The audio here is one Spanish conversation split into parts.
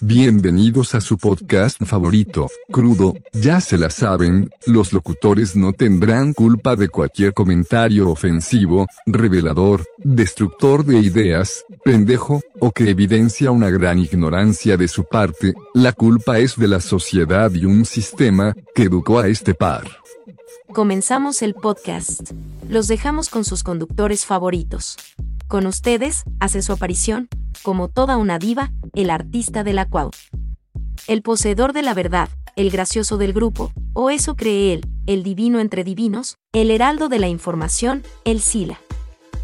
Bienvenidos a su podcast favorito, Crudo, ya se la saben, los locutores no tendrán culpa de cualquier comentario ofensivo, revelador, destructor de ideas, pendejo, o que evidencia una gran ignorancia de su parte, la culpa es de la sociedad y un sistema, que educó a este par. Comenzamos el podcast. Los dejamos con sus conductores favoritos. Con ustedes, hace su aparición, como toda una diva, el artista de la cuau. El poseedor de la verdad, el gracioso del grupo, o eso cree él, el divino entre divinos, el heraldo de la información, el Sila.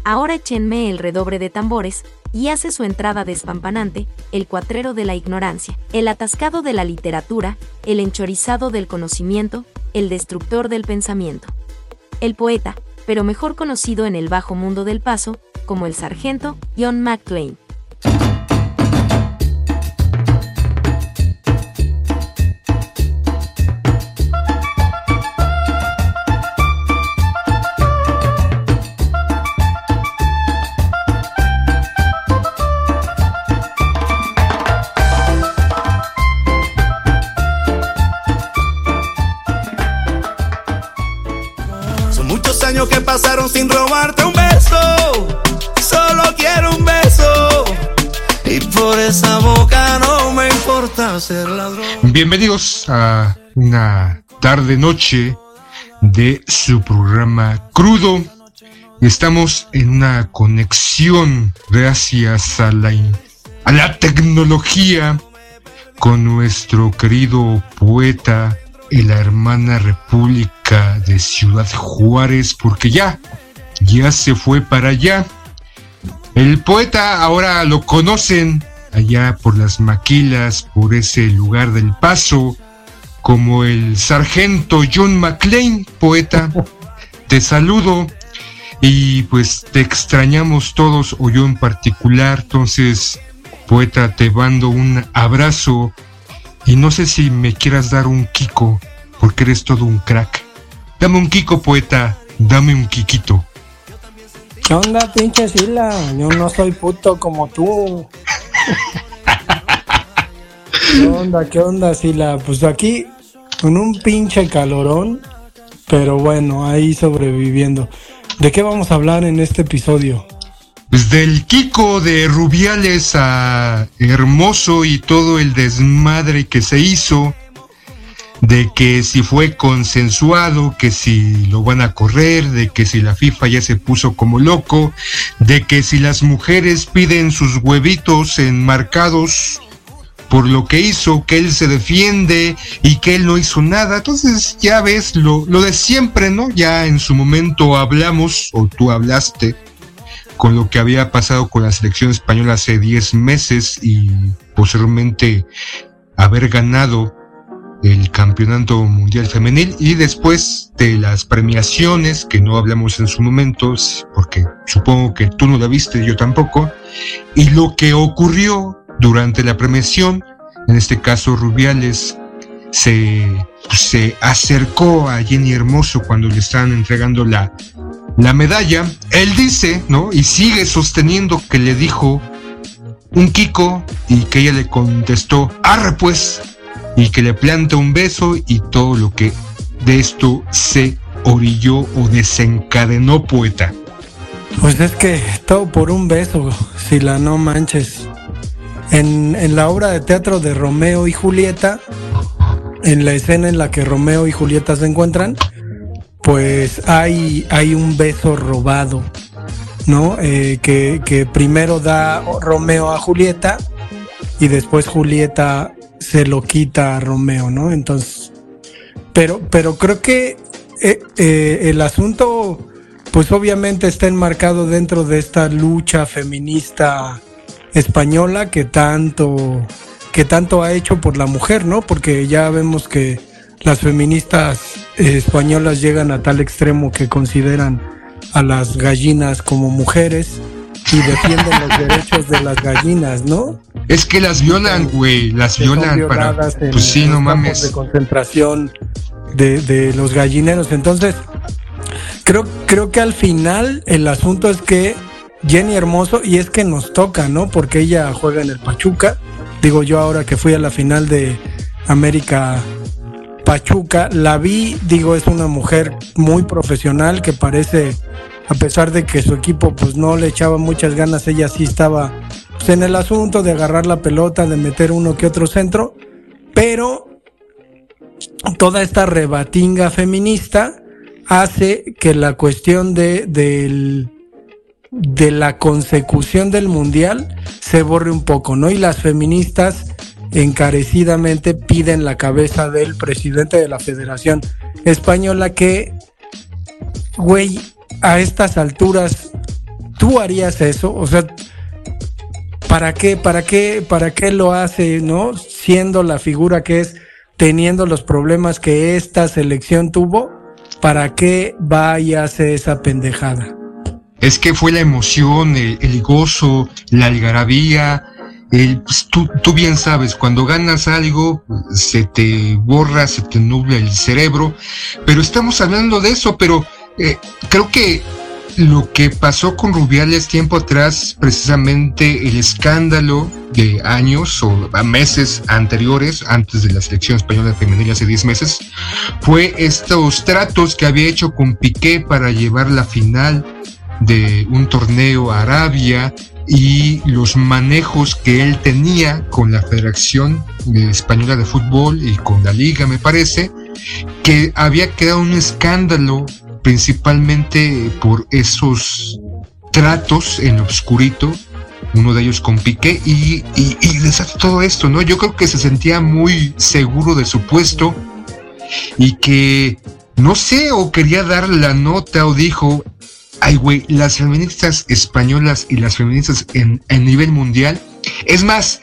Ahora échenme el redobre de tambores, y hace su entrada despampanante, el cuatrero de la ignorancia, el atascado de la literatura, el enchorizado del conocimiento, el destructor del pensamiento. El poeta, pero mejor conocido en el bajo mundo del paso, como el sargento John McClane. Sin robarte un beso. Solo quiero un beso. Y por esa boca no me importa ser ladrón. Bienvenidos a una tarde noche de su programa Crudo. Estamos en una conexión gracias a la, a la tecnología con nuestro querido poeta y la hermana República de Ciudad Juárez, porque ya, ya se fue para allá. El poeta ahora lo conocen allá por las maquilas, por ese lugar del paso, como el sargento John McClane, poeta. Te saludo y pues te extrañamos todos, o yo en particular. Entonces, poeta, te mando un abrazo y no sé si me quieras dar un kiko, porque eres todo un crack. Dame un kiko, poeta, dame un kikito. ¿Qué onda, pinche Sila? Yo no soy puto como tú. ¿Qué onda, qué onda, Sila? Pues aquí con un pinche calorón, pero bueno, ahí sobreviviendo. ¿De qué vamos a hablar en este episodio? Pues del Kiko de Rubiales a Hermoso y todo el desmadre que se hizo, de que si fue consensuado, que si lo van a correr, de que si la FIFA ya se puso como loco, de que si las mujeres piden sus huevitos enmarcados por lo que hizo, que él se defiende y que él no hizo nada. Entonces ya ves lo, lo de siempre, ¿no? Ya en su momento hablamos, o tú hablaste, con lo que había pasado con la selección española hace 10 meses y posteriormente haber ganado el campeonato mundial femenil y después de las premiaciones que no hablamos en su momento porque supongo que tú no la viste yo tampoco y lo que ocurrió durante la premiación en este caso Rubiales se, se acercó a Jenny Hermoso cuando le estaban entregando la, la medalla, él dice, ¿no? Y sigue sosteniendo que le dijo un Kiko y que ella le contestó, arre pues, y que le planta un beso y todo lo que de esto se orilló o desencadenó poeta. Pues es que todo por un beso, Sila, no manches. En, en la obra de teatro de Romeo y Julieta, en la escena en la que Romeo y Julieta se encuentran, pues hay, hay un beso robado, ¿no? Eh, que, que primero da Romeo a Julieta y después Julieta se lo quita a Romeo, ¿no? Entonces, pero, pero creo que eh, eh, el asunto, pues obviamente está enmarcado dentro de esta lucha feminista española que tanto, que tanto ha hecho por la mujer, ¿no? Porque ya vemos que las feministas españolas llegan a tal extremo que consideran a las gallinas como mujeres y defienden los derechos de las gallinas, ¿no? Es que las violan, güey, las violan para... en Pues sí, no mames. de concentración de, de los gallineros. Entonces, creo, creo que al final el asunto es que Jenny Hermoso, y es que nos toca, ¿no? Porque ella juega en el Pachuca, Digo yo ahora que fui a la final de América Pachuca, la vi, digo, es una mujer muy profesional que parece, a pesar de que su equipo pues no le echaba muchas ganas, ella sí estaba pues, en el asunto de agarrar la pelota, de meter uno que otro centro, pero toda esta rebatinga feminista hace que la cuestión de, de la consecución del mundial se borre un poco, ¿no? Y las feministas encarecidamente piden la cabeza del presidente de la Federación Española que, güey, a estas alturas, ¿tú harías eso? O sea, ¿para qué, para qué, para qué lo hace, no? Siendo la figura que es, teniendo los problemas que esta selección tuvo, ¿para qué vaya a hacer esa pendejada? Es que fue la emoción, el, gozo, la algarabía. El, pues, tú, tú, bien sabes, cuando ganas algo, se te borra, se te nubla el cerebro. Pero estamos hablando de eso, pero eh, creo que lo que pasó con Rubiales tiempo atrás, precisamente el escándalo de años o meses anteriores, antes de la selección española femenil hace 10 meses, fue estos tratos que había hecho con Piqué para llevar la final de un torneo a Arabia y los manejos que él tenía con la Federación Española de Fútbol y con la liga, me parece, que había quedado un escándalo principalmente por esos tratos en obscurito, uno de ellos con Piqué, y, y, y todo esto, ¿no? Yo creo que se sentía muy seguro de su puesto y que, no sé, o quería dar la nota o dijo, ay, güey, las feministas españolas y las feministas en, en nivel mundial. Es más,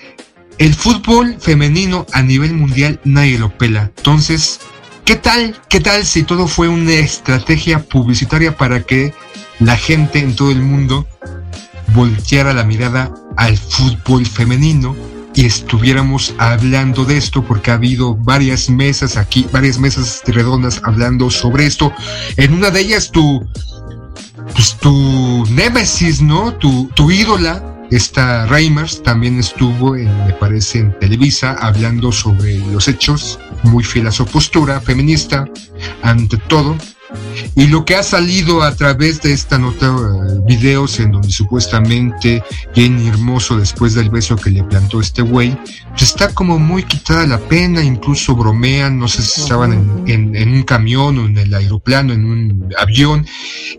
el fútbol femenino a nivel mundial nadie lo pela. Entonces, ¿qué tal? ¿Qué tal si todo fue una estrategia publicitaria para que la gente en todo el mundo volteara la mirada al fútbol femenino y estuviéramos hablando de esto porque ha habido varias mesas aquí, varias mesas redondas hablando sobre esto. En una de ellas tu pues tu némesis, ¿no? Tu, tu ídola, esta Reimers, también estuvo, en, me parece, en Televisa, hablando sobre los hechos, muy fiel a su postura feminista, ante todo. Y lo que ha salido a través de esta nota, eh, videos en donde supuestamente Jenny Hermoso, después del beso que le plantó este güey, pues está como muy quitada la pena, incluso bromean, no sé si estaban en, en, un camión o en el aeroplano, en un avión,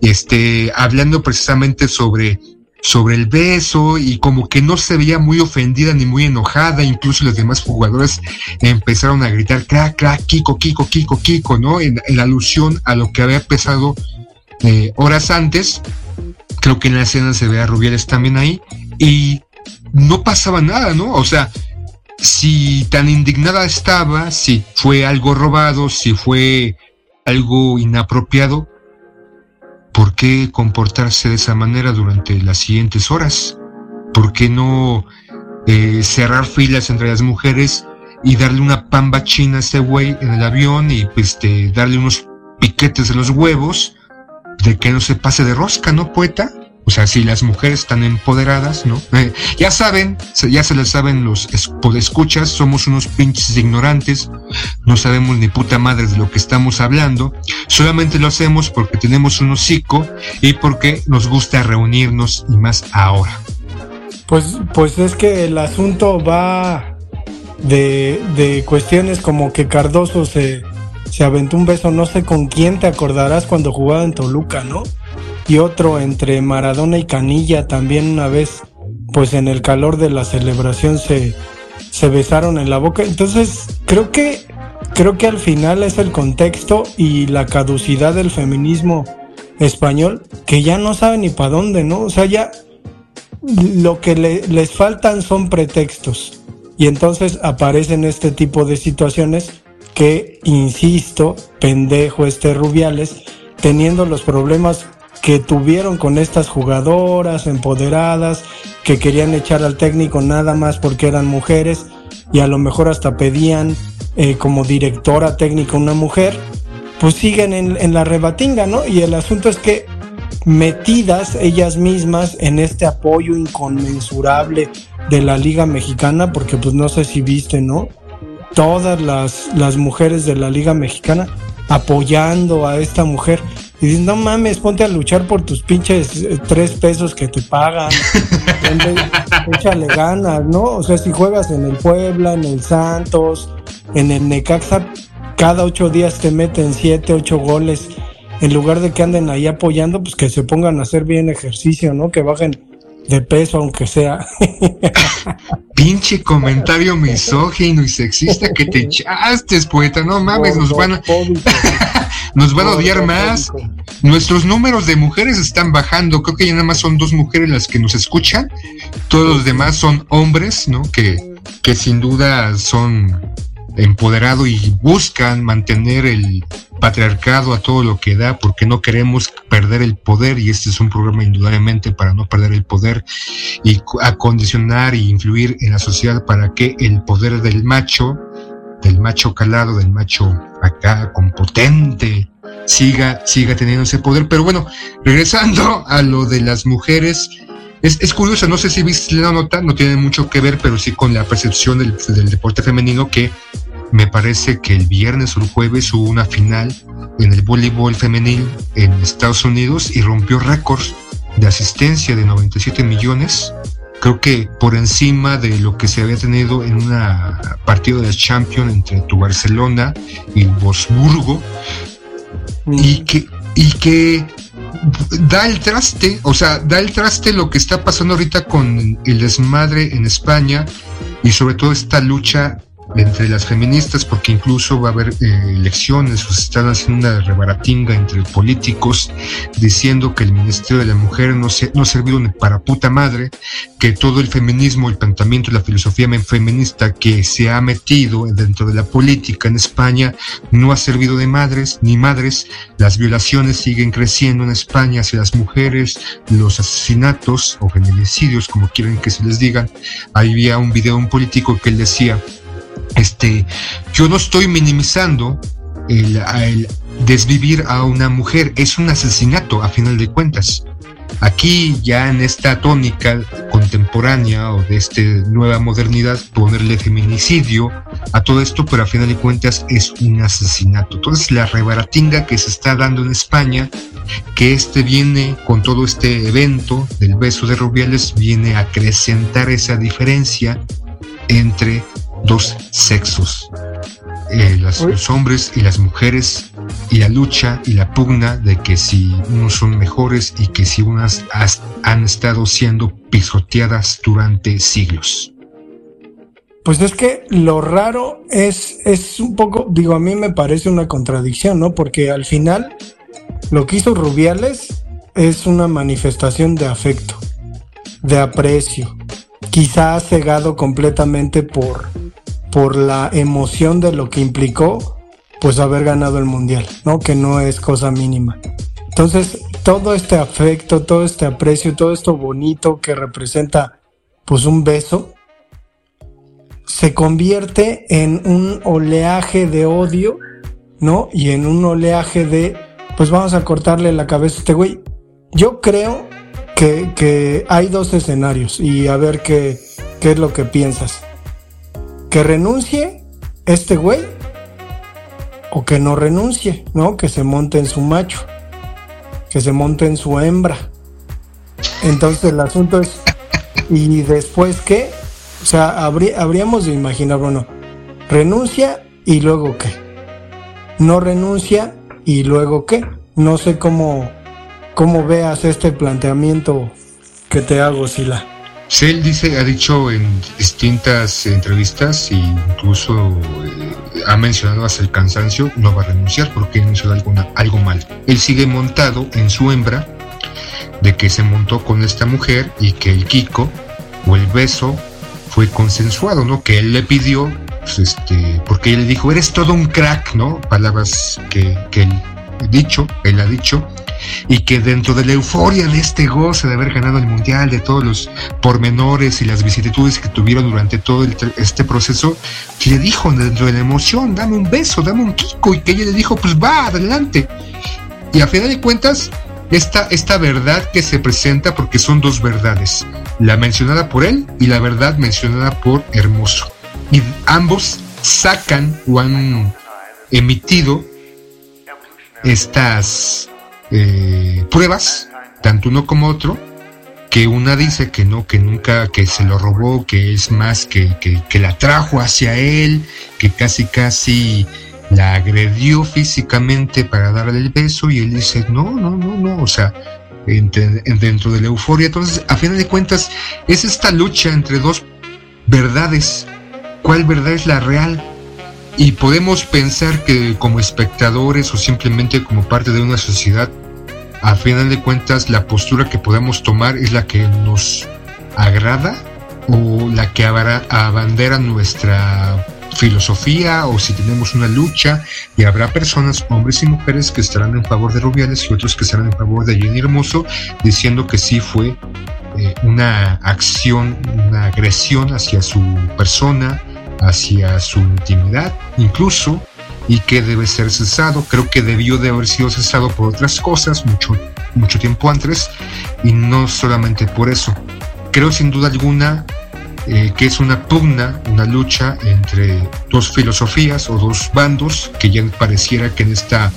este, hablando precisamente sobre sobre el beso y como que no se veía muy ofendida ni muy enojada, incluso los demás jugadores empezaron a gritar crack, crack, Kiko, Kiko, Kiko, Kiko, ¿no? En, la alusión a lo que había empezado eh, horas antes, creo que en la escena se ve a Rubiales también ahí y no pasaba nada, ¿no? O sea, si tan indignada estaba, si fue algo robado, si fue algo inapropiado, ¿por qué comportarse de esa manera durante las siguientes horas? ¿Por qué no eh, cerrar filas entre las mujeres y darle una pamba china a este güey en el avión y pues darle unos piquetes en los huevos de que no se pase de rosca, ¿no, poeta? O sea, si las mujeres están empoderadas, ¿no? Eh, ya saben, ya se les saben los escuchas, somos unos pinches ignorantes, no sabemos ni puta madre de lo que estamos hablando, solamente lo hacemos porque tenemos un hocico y porque nos gusta reunirnos y más ahora. Pues, pues es que el asunto va de, de cuestiones como que Cardoso se, se aventó un beso, no sé con quién te acordarás cuando jugaba en Toluca, ¿no? Y otro entre Maradona y Canilla también una vez, pues en el calor de la celebración se, se besaron en la boca. Entonces, creo que, creo que al final es el contexto y la caducidad del feminismo español que ya no sabe ni para dónde, ¿no? O sea, ya lo que les faltan son pretextos. Y entonces aparecen este tipo de situaciones que, insisto, pendejo este Rubiales, teniendo los problemas que tuvieron con estas jugadoras empoderadas que querían echar al técnico nada más porque eran mujeres y a lo mejor hasta pedían eh, como directora técnica una mujer, pues siguen en, la rebatinga, ¿no? Y el asunto es que metidas ellas mismas en este apoyo inconmensurable de la Liga Mexicana, porque pues no sé si viste, ¿no? Todas las, las mujeres de la Liga Mexicana apoyando a esta mujer. Y dicen, no mames, ponte a luchar por tus pinches eh, tres pesos que te pagan. Échale ganas, ¿no? O sea, si juegas en el Puebla, en el Santos, en el Necaxa, cada ocho días te meten siete, ocho goles. En lugar de que anden ahí apoyando, pues que se pongan a hacer bien ejercicio, ¿no? Que bajen de peso, aunque sea. Pinche comentario misógino y sexista que te echaste, poeta. No mames, nos van a, nos van a odiar más. Nuestros números de mujeres están bajando. Creo que ya nada más son dos mujeres las que nos escuchan. Todos los demás son hombres, ¿no? Que, que sin duda son empoderados y buscan mantener el patriarcado a todo lo que da porque no queremos perder el poder y este es un programa indudablemente para no perder el poder y acondicionar y influir en la sociedad para que el poder del macho, del macho calado, del macho acá con potente, siga, siga teniendo ese poder. Pero bueno, regresando a lo de las mujeres, es, es, curioso, no sé si viste la nota, no tiene mucho que ver, pero sí con la percepción del, del deporte femenino que me parece que el viernes o el jueves hubo una final en el voleibol femenil en Estados Unidos y rompió récords de asistencia de 97 millones. Creo que por encima de lo que se había tenido en una partido de Champions entre tu Barcelona y Bosburgo. Y que, y que da el traste, o sea, da el traste lo que está pasando ahorita con el desmadre en España y sobre todo esta lucha entre las feministas, porque incluso va a haber eh, elecciones, o se están haciendo una rebaratinga entre políticos diciendo que el Ministerio de la Mujer no, se, no ha servido para puta madre, que todo el feminismo, el pensamiento y la filosofía feminista que se ha metido dentro de la política en España no ha servido de madres ni madres, las violaciones siguen creciendo en España hacia las mujeres, los asesinatos o feminicidios, como quieren que se les digan. Ahí había un video de un político que él decía, este, yo no estoy minimizando el, desvivir a una mujer, es un asesinato a final de cuentas. Aquí ya en esta tónica contemporánea o de esta nueva modernidad, ponerle feminicidio a todo esto, pero a final de cuentas es un asesinato. Entonces la rebaratinga que se está dando en España, que este viene con todo este evento del beso de Rubiales, viene a acrecentar esa diferencia entre dos sexos, eh, los hombres y las mujeres, y la lucha y la pugna de que si unos son mejores y que si unas han estado siendo pisoteadas durante siglos. Pues es que lo raro es, es un poco, digo, a mí me parece una contradicción, ¿no? Porque al final lo que hizo Rubiales es una manifestación de afecto, de aprecio, quizá cegado completamente por, por la emoción de lo que implicó, pues haber ganado el mundial, ¿no? Que no es cosa mínima. Entonces, todo este afecto, todo este aprecio, todo esto bonito que representa, pues un beso, se convierte en un oleaje de odio, ¿no? Y en un oleaje de, pues vamos a cortarle la cabeza a este güey. Yo creo que, que hay dos escenarios y a ver qué, qué es lo que piensas que renuncie este güey o que no renuncie, ¿no? Que se monte en su macho, que se monte en su hembra. Entonces el asunto es, ¿y después qué? O sea, habríamos de imaginar, bueno, renuncia y luego qué. No renuncia y luego qué. No sé cómo, cómo veas este planteamiento que te hago, Sila. Él dice, ha dicho en distintas entrevistas e incluso eh, ha mencionado hasta el cansancio, no va a renunciar porque no hizo algo, algo mal. Él sigue montado en su hembra de que se montó con esta mujer y que el Kiko o el beso fue consensuado, ¿no? Que él le pidió, pues, este, porque él le dijo, eres todo un crack, ¿no? Palabras que, que él dicho, él ha dicho, y que dentro de la euforia de este goce de haber ganado el mundial, de todos los pormenores y las vicisitudes que tuvieron durante todo este proceso, le dijo dentro de la emoción, dame un beso, dame un kiko, y que ella le dijo, pues va, adelante. Y a final de cuentas, esta, esta verdad que se presenta, porque son dos verdades, la mencionada por él y la verdad mencionada por Hermoso. Y ambos sacan o han emitido estas eh, pruebas, tanto uno como otro, que una dice que no, que nunca, que se lo robó, que es más, que, que, la trajo hacia él, que casi casi la agredió físicamente para darle el beso y él dice, no, no, no, no, o sea, dentro de la euforia. Entonces, a final de cuentas, es esta lucha entre dos verdades. ¿Cuál verdad es la real? Y podemos pensar que como espectadores o simplemente como parte de una sociedad, a final de cuentas la postura que podemos tomar es la que nos agrada o la que abandera nuestra filosofía o si tenemos una lucha y habrá personas, hombres y mujeres, que estarán en favor de Rubiales y otros que estarán en favor de Jenny Hermoso, diciendo que sí fue eh, una acción, una agresión hacia su persona, hacia su intimidad, incluso y que debe ser cesado. Creo que debió de haber sido cesado por otras cosas mucho, mucho tiempo antes y no solamente por eso. Creo sin duda alguna eh, que es una pugna, una lucha entre dos filosofías o dos bandos que ya pareciera que en esta,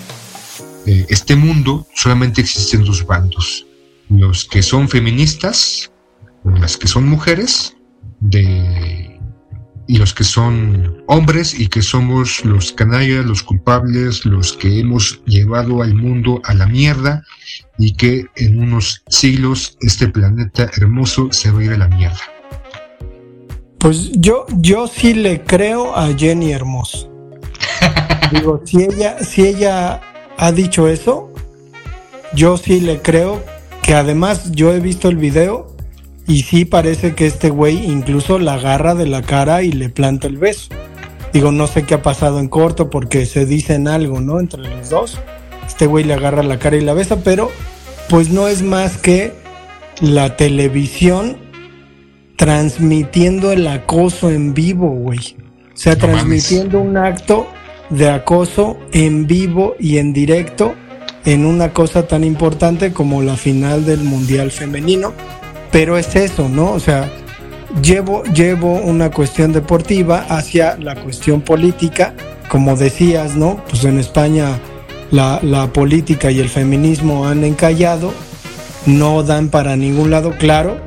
eh, este mundo solamente existen dos bandos. Los que son feministas, las que son mujeres de y los que son hombres y que somos los canallas, los culpables, los que hemos llevado al mundo a la mierda y que en unos siglos este planeta hermoso se va a ir a la mierda. Pues yo, yo sí le creo a Jenny Hermoso. Digo, si ella, si ella ha dicho eso, yo sí le creo que además yo he visto el video y sí parece que este güey incluso la agarra de la cara y le planta el beso. Digo, no sé qué ha pasado en corto porque se dicen algo, ¿no? Entre los dos. Este güey le agarra la cara y la besa, pero pues no es más que la televisión transmitiendo el acoso en vivo, güey. O sea, transmitiendo un acto de acoso en vivo y en directo en una cosa tan importante como la final del Mundial Femenino pero es eso, ¿no? O sea, llevo, llevo una cuestión deportiva hacia la cuestión política, como decías, ¿no? Pues en España la, la política y el feminismo han encallado, no dan para ningún lado claro,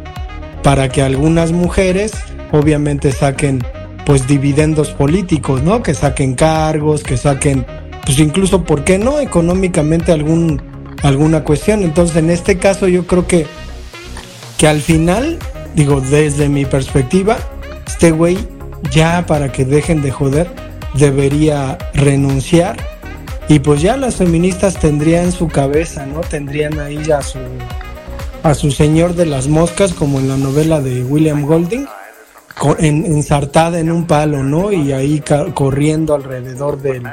para que algunas mujeres obviamente saquen pues dividendos políticos, ¿no? Que saquen cargos, que saquen, pues incluso, ¿por qué no? Económicamente algún, alguna cuestión. Entonces, en este caso yo creo que que al final, digo, desde mi perspectiva, este güey ya para que dejen de joder, debería renunciar. Y pues ya las feministas tendrían su cabeza, ¿no? Tendrían ahí a su, a su señor de las moscas, como en la novela de William Golding, ensartada en un palo, ¿no? Y ahí corriendo alrededor del,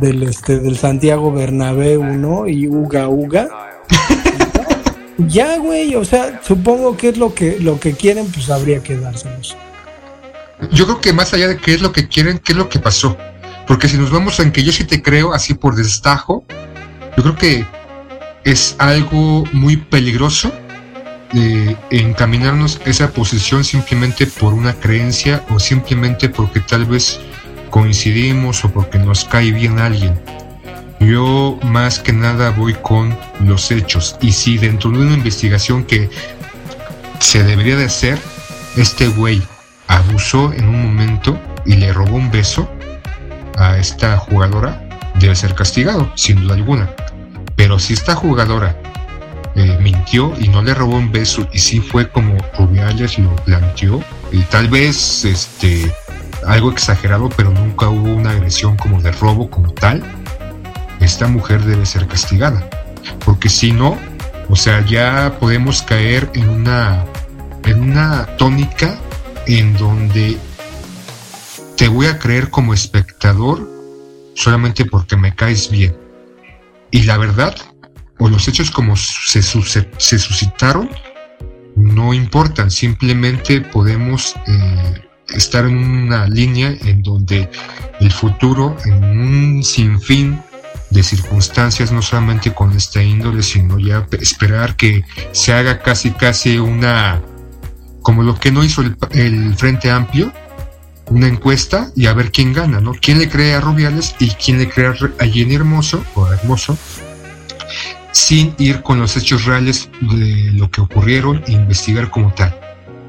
del, este, del Santiago Bernabéu, ¿no? Y uga uga. Ya, güey, o sea, supongo que es lo que, lo que quieren, pues habría que dárselos. Yo creo que más allá de qué es lo que quieren, qué es lo que pasó. Porque si nos vamos en que yo sí te creo así por destajo, yo creo que es algo muy peligroso de encaminarnos a esa posición simplemente por una creencia o simplemente porque tal vez coincidimos o porque nos cae bien alguien. Yo más que nada voy con los hechos. Y si dentro de una investigación que se debería de hacer, este güey abusó en un momento y le robó un beso a esta jugadora, debe ser castigado, sin duda alguna. Pero si esta jugadora eh, mintió y no le robó un beso y sí fue como Rubiales lo planteó, y tal vez este algo exagerado, pero nunca hubo una agresión como de robo como tal, esta mujer debe ser castigada. Porque si no, o sea, ya podemos caer en una, en una tónica en donde te voy a creer como espectador solamente porque me caes bien. Y la verdad, o los hechos como se, se suscitaron, no importan, simplemente podemos eh, estar en una línea en donde el futuro, en un sinfín de circunstancias, no solamente con esta índole, sino ya esperar que se haga casi casi una, como lo que no hizo el, Frente Amplio, una encuesta y a ver quién gana, ¿no? ¿Quién le cree a Rubiales y quién le cree a Jenny Hermoso o Hermoso? sin ir con los hechos reales de lo que ocurrieron e investigar como tal.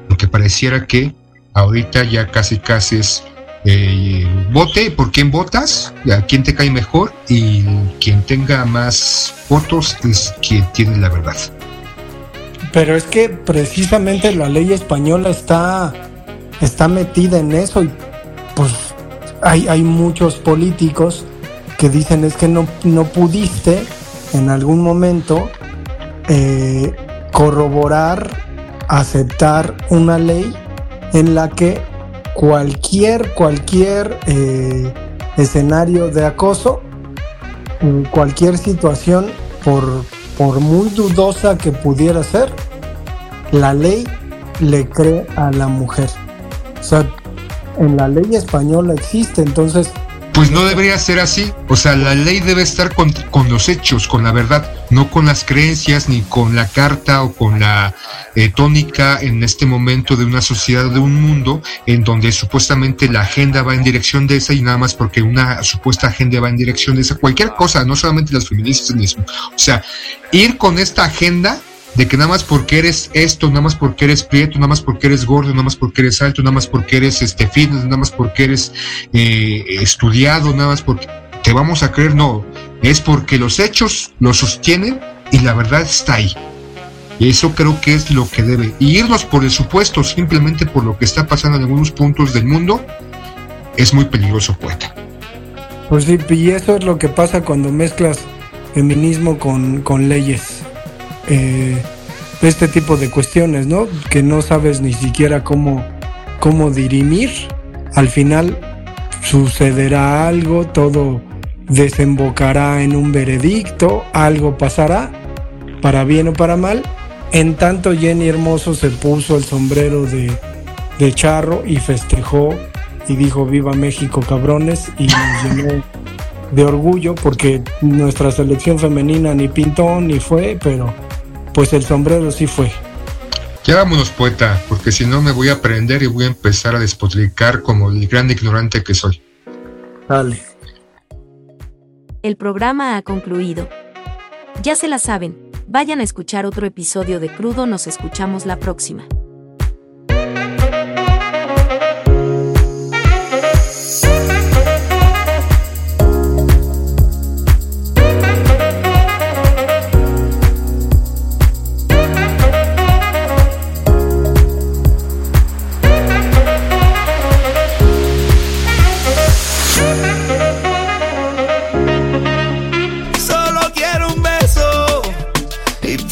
Lo que pareciera que ahorita ya casi casi es eh, vote por quién votas, a quién te cae mejor y quien tenga más votos es quien tiene la verdad. Pero es que precisamente la ley española está, está metida en eso y pues hay, hay muchos políticos que dicen es que no, no pudiste en algún momento eh, corroborar, aceptar una ley en la que cualquier, cualquier eh, escenario de acoso, cualquier situación, por, por muy dudosa que pudiera ser, la ley le cree a la mujer. O sea, en la ley española existe, entonces pues no debería ser así. O sea, la ley debe estar con, los hechos, con la verdad, no con las creencias, ni con la carta o con la eh, tónica en este momento de una sociedad, de un mundo, en donde supuestamente la agenda va en dirección de esa y nada más porque una supuesta agenda va en dirección de esa. Cualquier cosa, no solamente las feministas. O sea, ir con esta agenda de que nada más porque eres esto, nada más porque eres prieto, nada más porque eres gordo, nada más porque eres alto, nada más porque eres este fitness, nada más porque eres eh, estudiado, nada más porque te vamos a creer, no, es porque los hechos lo sostienen y la verdad está ahí. Eso creo que es lo que debe. Y irnos por el supuesto, simplemente por lo que está pasando en algunos puntos del mundo, es muy peligroso, poeta. Pues sí, y eso es lo que pasa cuando mezclas feminismo con, con leyes eh, este tipo de cuestiones, ¿no? Que no sabes ni siquiera cómo, cómo dirimir. Al final sucederá algo, todo desembocará en un veredicto, algo pasará, para bien o para mal. En tanto Jenny Hermoso se puso el sombrero de, de charro y festejó y dijo viva México cabrones y nos llenó de orgullo porque nuestra selección femenina ni pintó ni fue, pero pues el sombrero sí fue. Ya vámonos, poeta, porque si no me voy a aprender y voy a empezar a despotricar como el gran ignorante que soy. Dale. El programa ha concluido. Ya se la saben, vayan a escuchar otro episodio de Crudo, nos escuchamos la próxima.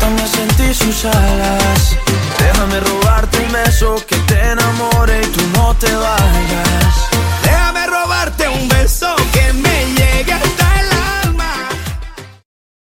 Atátame sentir sus alas. Déjame robarte un beso que te enamore y tú no te vayas. Déjame robarte un beso.